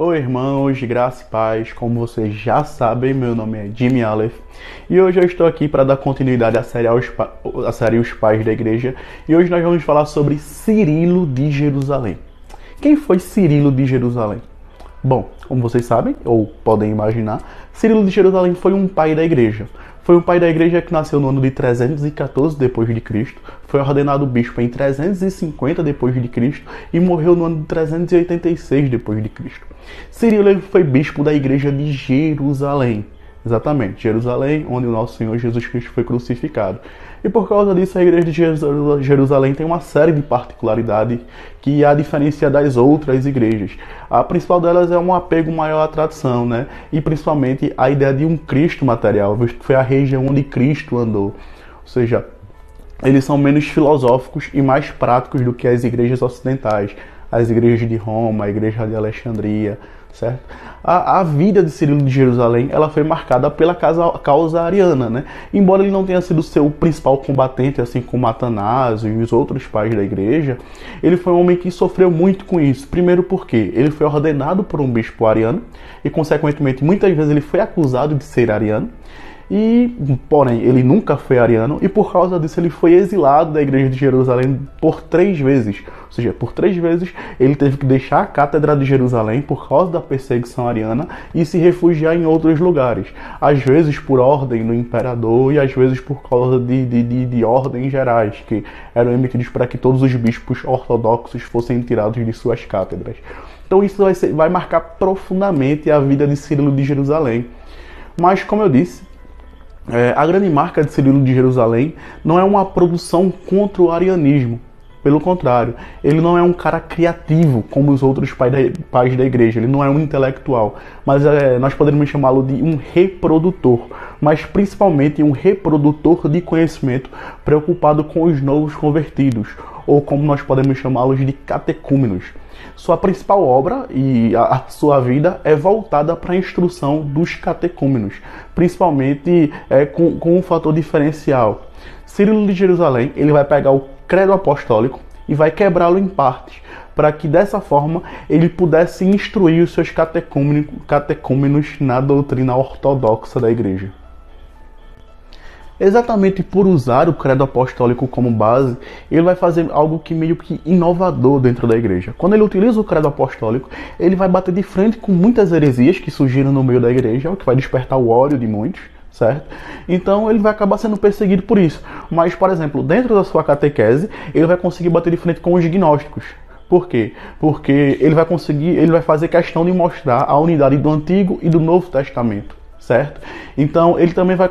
Oi irmãos, graça e paz, como vocês já sabem, meu nome é Jimmy Aleph e hoje eu estou aqui para dar continuidade à série, aos, à série Os Pais da Igreja e hoje nós vamos falar sobre Cirilo de Jerusalém. Quem foi Cirilo de Jerusalém? Bom, como vocês sabem, ou podem imaginar, Cirilo de Jerusalém foi um pai da igreja. Foi um pai da igreja que nasceu no ano de 314 depois de Cristo, foi ordenado bispo em 350 depois de Cristo e morreu no ano de 386 depois de Cristo. Cirilo foi bispo da igreja de Jerusalém. Exatamente, Jerusalém, onde o nosso Senhor Jesus Cristo foi crucificado. E por causa disso, a igreja de Jerusalém tem uma série de particularidades que a diferencia das outras igrejas. A principal delas é um apego maior à tradição, né? E principalmente a ideia de um Cristo material, visto que foi a região onde Cristo andou. Ou seja, eles são menos filosóficos e mais práticos do que as igrejas ocidentais, as igrejas de Roma, a igreja de Alexandria, certo? A, a, vida de Cirilo de Jerusalém ela foi marcada pela causa, causa ariana, né? Embora ele não tenha sido seu principal combatente, assim como Atanásio e os outros pais da igreja, ele foi um homem que sofreu muito com isso. Primeiro porque ele foi ordenado por um bispo ariano e, consequentemente, muitas vezes ele foi acusado de ser ariano. E, porém, ele nunca foi ariano e por causa disso ele foi exilado da igreja de Jerusalém por três vezes. Ou seja, por três vezes ele teve que deixar a cátedra de Jerusalém por causa da perseguição ariana e se refugiar em outros lugares. Às vezes por ordem do imperador e às vezes por causa de, de, de, de ordens gerais que eram emitidos para que todos os bispos ortodoxos fossem tirados de suas cátedras. Então isso vai, ser, vai marcar profundamente a vida de Cirilo de Jerusalém. Mas, como eu disse, é, a grande marca de Cirilo de Jerusalém não é uma produção contra o arianismo. Pelo contrário, ele não é um cara criativo como os outros pais da, pais da igreja, ele não é um intelectual, mas é, nós poderíamos chamá-lo de um reprodutor, mas principalmente um reprodutor de conhecimento preocupado com os novos convertidos, ou como nós podemos chamá-los de catecúmenos. Sua principal obra e a, sua vida é voltada para a instrução dos catecúmenos, principalmente é, com, com um fator diferencial. Cirilo de Jerusalém ele vai pegar o credo apostólico e vai quebrá-lo em partes, para que dessa forma ele pudesse instruir os seus catecúmenos na doutrina ortodoxa da igreja. Exatamente por usar o credo apostólico como base, ele vai fazer algo que meio que inovador dentro da igreja. Quando ele utiliza o credo apostólico, ele vai bater de frente com muitas heresias que surgiram no meio da igreja, o que vai despertar o ódio de muitos, certo? Então ele vai acabar sendo perseguido por isso. Mas, por exemplo, dentro da sua catequese, ele vai conseguir bater de frente com os gnósticos. Por quê? Porque ele vai conseguir, ele vai fazer questão de mostrar a unidade do Antigo e do Novo Testamento certo? Então ele também vai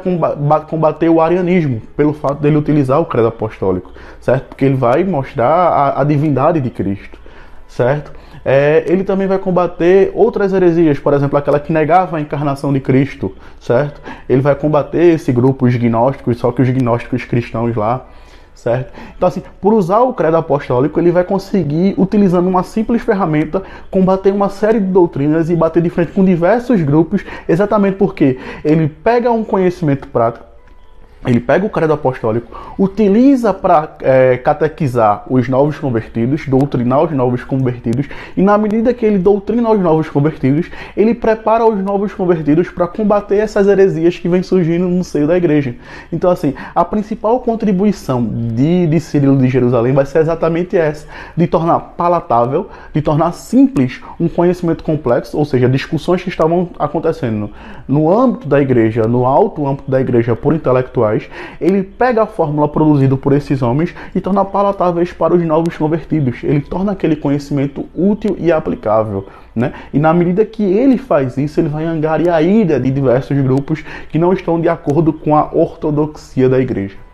combater o arianismo pelo fato dele utilizar o credo apostólico, certo? Porque ele vai mostrar a, a divindade de Cristo, certo? É, ele também vai combater outras heresias, por exemplo, aquela que negava a encarnação de Cristo, certo? Ele vai combater esse grupo, os gnósticos, só que os gnósticos cristãos lá, certo? Então, assim, por usar o credo apostólico, ele vai conseguir, utilizando uma simples ferramenta, combater uma série de doutrinas e bater de frente com diversos grupos, exatamente porque ele pega um conhecimento prático, ele pega o credo apostólico, utiliza para é, catequizar os novos convertidos, doutrinar os novos convertidos, e na medida que ele doutrina os novos convertidos, ele prepara os novos convertidos para combater essas heresias que vêm surgindo no seio da igreja. Então, assim, a principal contribuição de, de Cirilo de Jerusalém vai ser exatamente essa: de tornar palatável, de tornar simples um conhecimento complexo, ou seja, discussões que estavam acontecendo no âmbito da igreja, no alto âmbito da igreja por ele pega a fórmula produzida por esses homens e torna palatáveis para os novos convertidos. Ele torna aquele conhecimento útil e aplicável. Né? E na medida que ele faz isso, ele vai angariar a ira de diversos grupos que não estão de acordo com a ortodoxia da igreja.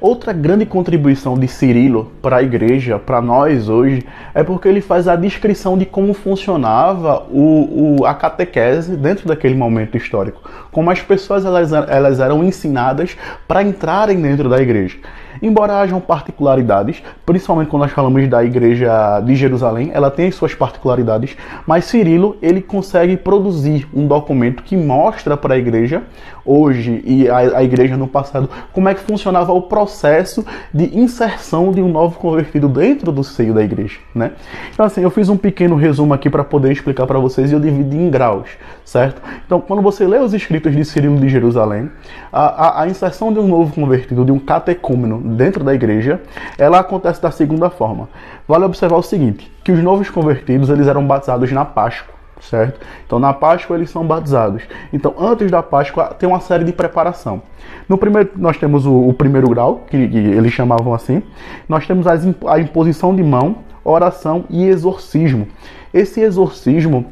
Outra grande contribuição de Cirilo para a igreja, para nós hoje, é porque ele faz a descrição de como funcionava o, o, a catequese dentro daquele momento histórico, como as pessoas elas, elas eram ensinadas para entrarem dentro da igreja. embora hajam particularidades, principalmente quando nós falamos da igreja de Jerusalém, ela tem suas particularidades, mas Cirilo ele consegue produzir um documento que mostra para a igreja hoje e a, a, igreja no passado como é que funcionava o processo de inserção de um novo convertido dentro do seio da igreja, né? Então assim, eu fiz um pequeno resumo aqui para poder explicar para vocês e eu dividi em graus, certo? Então, quando você lê os escritos de Cirilo de Jerusalém, a, a, a inserção de um novo convertido, de um catecúmeno dentro da igreja, ela acontece da seguinte forma. Vale observar o seguinte, que os novos convertidos, eles eram batizados na Páscoa certo? Então na Páscoa eles são batizados. Então antes da Páscoa tem uma série de preparação. No primeiro nós temos o, o primeiro grau que, que, eles chamavam assim. Nós temos as, a imposição de mão, oração e exorcismo. Esse exorcismo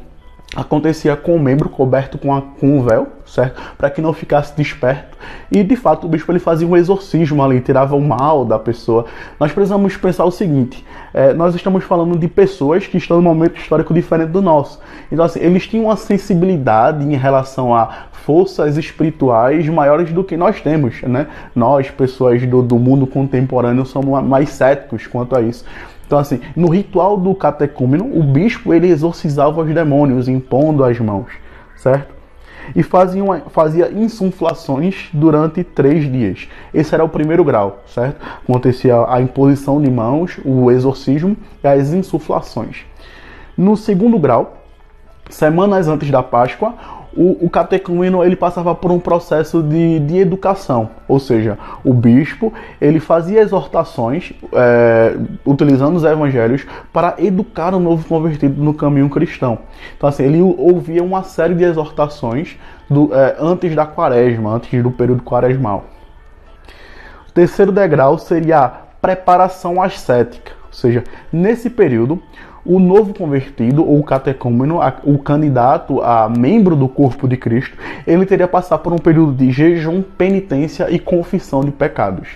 acontecia com o membro coberto com, a, com um véu, certo? Para que não ficasse desperto. E de fato o bispo ele fazia um exorcismo ali, tirava o mal da pessoa. Nós precisamos pensar o seguinte: é, nós estamos falando de pessoas que estão num momento histórico diferente do nosso. Então, assim, eles tinham uma sensibilidade em relação a forças espirituais maiores do que nós temos, né? Nós, pessoas do, do mundo contemporâneo, somos mais céticos quanto a isso. Então, assim, no ritual do catecúmeno, o bispo ele exorcizava os demônios, impondo as mãos, certo? E fazia, uma, fazia insuflações durante três dias. Esse era o primeiro grau, certo? Acontecia a imposição de mãos, o exorcismo e as insuflações. No segundo grau, semanas antes da Páscoa, o, o catecúmeno ele passava por um processo de, de educação, ou seja, o bispo ele fazia exortações é, utilizando os evangelhos para educar o novo convertido no caminho cristão. Então assim ele ouvia uma série de exortações do, é, antes da quaresma, antes do período quaresmal. O terceiro degrau seria a preparação ascética, ou seja, nesse período o novo convertido ou catecúmeno, o candidato a membro do corpo de Cristo, ele teria passar por um período de jejum, penitência e confissão de pecados.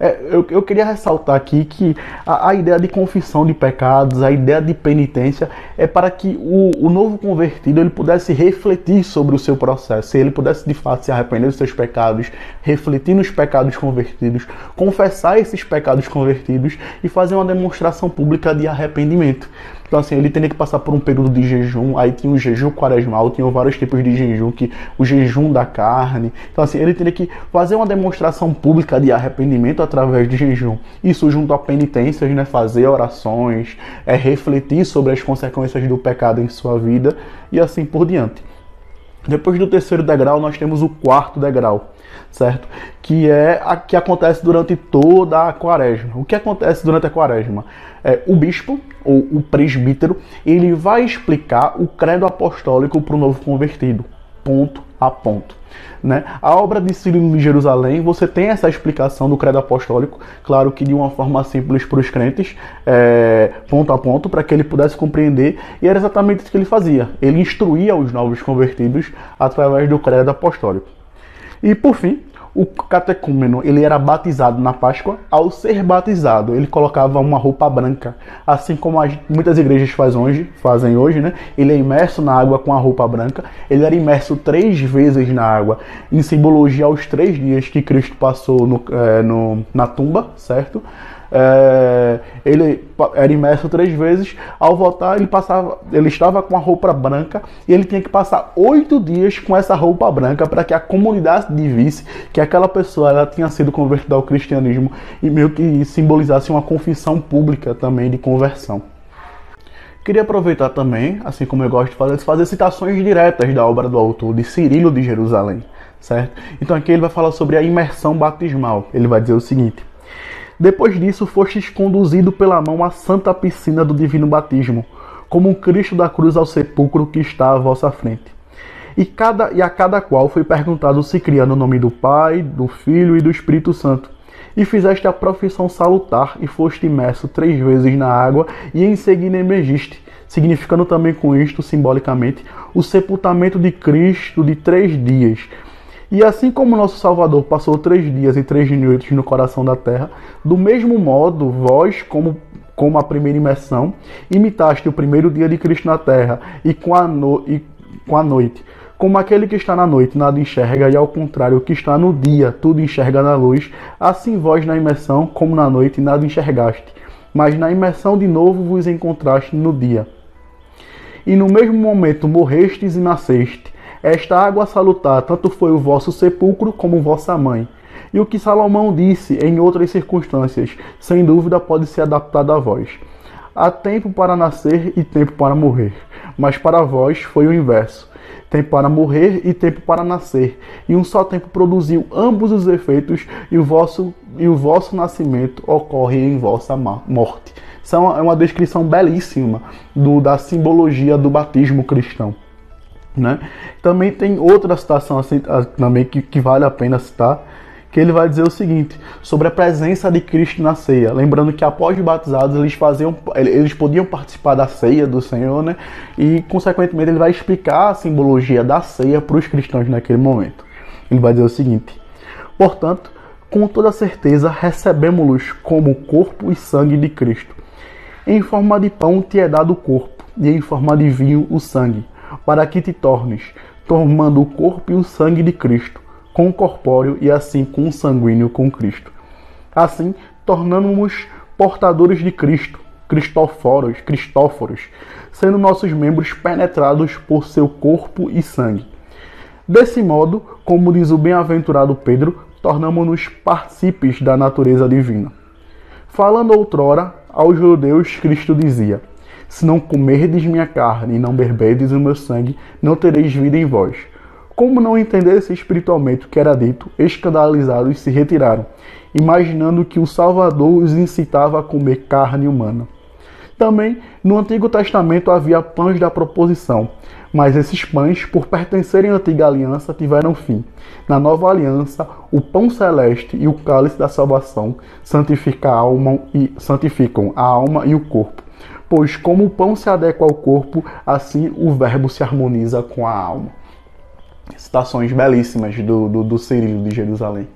É, eu, eu, queria ressaltar aqui que a, a, ideia de confissão de pecados, a ideia de penitência, é para que o, o, novo convertido ele pudesse refletir sobre o seu processo, ele pudesse de fato se arrepender dos seus pecados, refletir nos pecados convertidos, confessar esses pecados convertidos e fazer uma demonstração pública de arrependimento. Então, assim, ele teria que passar por um período de jejum, aí tinha o jejum quaresmal, tinha vários tipos de jejum, que o jejum da carne. Então, assim, ele teria que fazer uma demonstração pública de arrependimento através de jejum. Isso junto a penitências, né? Fazer orações, é, refletir sobre as consequências do pecado em sua vida e assim por diante. Depois do terceiro degrau, nós temos o quarto degrau, certo? Que é a que acontece durante toda a quaresma. O que acontece durante a quaresma? É, o bispo, ou o presbítero, ele vai explicar o credo apostólico para o novo convertido, ponto a ponto. Né? A obra de Cirilo de Jerusalém, você tem essa explicação do credo apostólico, claro que de uma forma simples para os crentes, é, ponto a ponto, para que ele pudesse compreender, e era exatamente isso que ele fazia. Ele instruía os novos convertidos através do credo apostólico. E por fim, o catecúmeno ele era batizado na Páscoa. Ao ser batizado, ele colocava uma roupa branca, assim como as, muitas igrejas fazem hoje, fazem hoje, né? Ele é imerso na água com a roupa branca. Ele era imerso três vezes na água, em simbologia aos três dias que Cristo passou no, é, no na tumba, certo? É, ele era imerso três vezes. Ao voltar, ele passava, ele estava com a roupa branca e ele tinha que passar oito dias com essa roupa branca para que a comunidade visse que aquela pessoa ela tinha sido convertida ao cristianismo e meio que simbolizasse uma confissão pública também de conversão. Queria aproveitar também, assim como eu gosto de fazer, fazer citações diretas da obra do autor, de Cirilo de Jerusalém, certo? Então aqui ele vai falar sobre a imersão batismal. Ele vai dizer o seguinte: depois disso, fostes conduzido pela mão à santa piscina do divino batismo, como um Cristo da cruz ao sepulcro que está à vossa frente. E, cada, e a cada qual foi perguntado se cria no nome do Pai, do Filho e do Espírito Santo. E fizeste a profissão salutar e foste imerso três vezes na água e em seguida emergiste, significando também com isto, simbolicamente, o sepultamento de Cristo de três dias, e assim como nosso Salvador passou três dias e três noites no coração da terra, do mesmo modo, vós, como, como a primeira imersão, imitaste o primeiro dia de Cristo na terra, e com a, no, e com a noite, Como aquele que está na noite nada enxerga, e ao contrário, o que está no dia tudo enxerga na luz, assim vós na imersão, como na noite, nada enxergaste. Mas na imersão de novo vos encontraste no dia. E no mesmo momento morrestes e nasceste. Esta água salutar, tanto foi o vosso sepulcro como vossa mãe. E o que Salomão disse em outras circunstâncias, sem dúvida pode ser adaptado a vós. Há tempo para nascer e tempo para morrer, mas para vós foi o inverso tempo para morrer e tempo para nascer. E um só tempo produziu ambos os efeitos, e o vosso, e o vosso nascimento ocorre em vossa morte. Isso é uma, é uma descrição belíssima do, da simbologia do batismo cristão. Né? Também tem outra citação assim, também que, que vale a pena citar, que ele vai dizer o seguinte sobre a presença de Cristo na ceia. Lembrando que após batizados eles faziam, eles podiam participar da ceia do Senhor, né? E consequentemente ele vai explicar a simbologia da ceia para os cristãos naquele momento. Ele vai dizer o seguinte: Portanto, com toda certeza recebemos-los como corpo e sangue de Cristo. Em forma de pão te é dado o corpo, e em forma de vinho o sangue, para que te tornes, tomando o corpo e o sangue de Cristo com o corpóreo e assim com o sanguíneo com Cristo. Assim, tornamos-nos portadores de Cristo, Cristóforos, Cristóforos, sendo nossos membros penetrados por seu corpo e sangue. Desse modo, como diz o bem-aventurado Pedro, tornamos-nos partícipes da natureza divina. Falando outrora, aos judeus Cristo dizia: Se não comerdes minha carne e não beberdes o meu sangue, não tereis vida em vós. Como não entendesse espiritualmente o que era dito, escandalizados se retiraram, imaginando que o Salvador os incitava a comer carne humana. Também no Antigo Testamento havia pães da proposição, mas esses pães, por pertencerem à antiga aliança, tiveram fim. Na nova aliança, o pão celeste e o cálice da salvação a alma e santificam a alma e o corpo. Pois como o pão se adequa ao corpo, assim o verbo se harmoniza com a alma citações belíssimas do, do, do Cirilo de Jerusalém.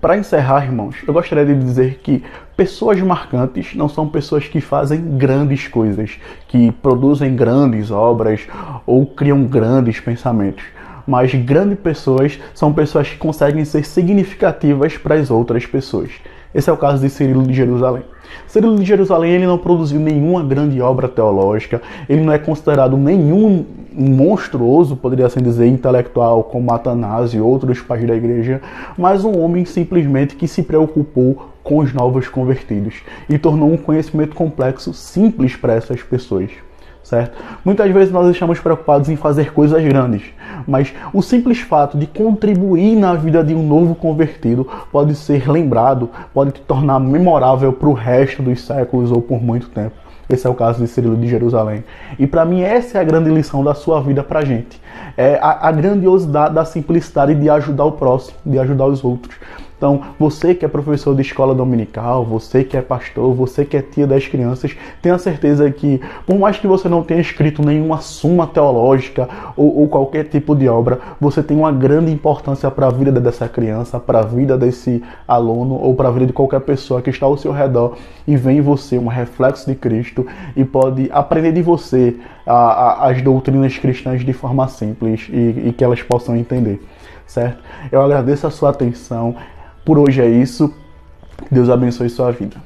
Para encerrar, irmãos, eu gostaria de dizer que pessoas marcantes não são pessoas que fazem grandes coisas, que produzem grandes obras ou criam grandes pensamentos. Mas grandes pessoas são pessoas que conseguem ser significativas para as outras pessoas. Esse é o caso de Cirilo de Jerusalém. Cirilo de Jerusalém ele não produziu nenhuma grande obra teológica, ele não é considerado nenhum monstruoso, poderia assim dizer, intelectual como Atanásio e outros pais da igreja, mas um homem simplesmente que se preocupou com os novos convertidos e tornou um conhecimento complexo simples para essas pessoas certo? Muitas vezes nós estamos preocupados em fazer coisas grandes, mas o simples fato de contribuir na vida de um novo convertido pode ser lembrado, pode te tornar memorável para o resto dos séculos ou por muito tempo. Esse é o caso de Cirilo de Jerusalém. E para mim essa é a grande lição da sua vida para a gente. É a, a grandiosidade da simplicidade de ajudar o próximo, de ajudar os outros. Então, você que é professor de escola dominical, você que é pastor, você que é tia das crianças, tenha certeza que, por mais que você não tenha escrito nenhuma suma teológica ou, ou qualquer tipo de obra, você tem uma grande importância para a vida dessa criança, para a vida desse aluno ou para a vida de qualquer pessoa que está ao seu redor e vê em você um reflexo de Cristo e pode aprender de você a, a, as doutrinas cristãs de forma simples e, e que elas possam entender certo? Eu agradeço a sua atenção. Por hoje é isso. Deus abençoe sua vida.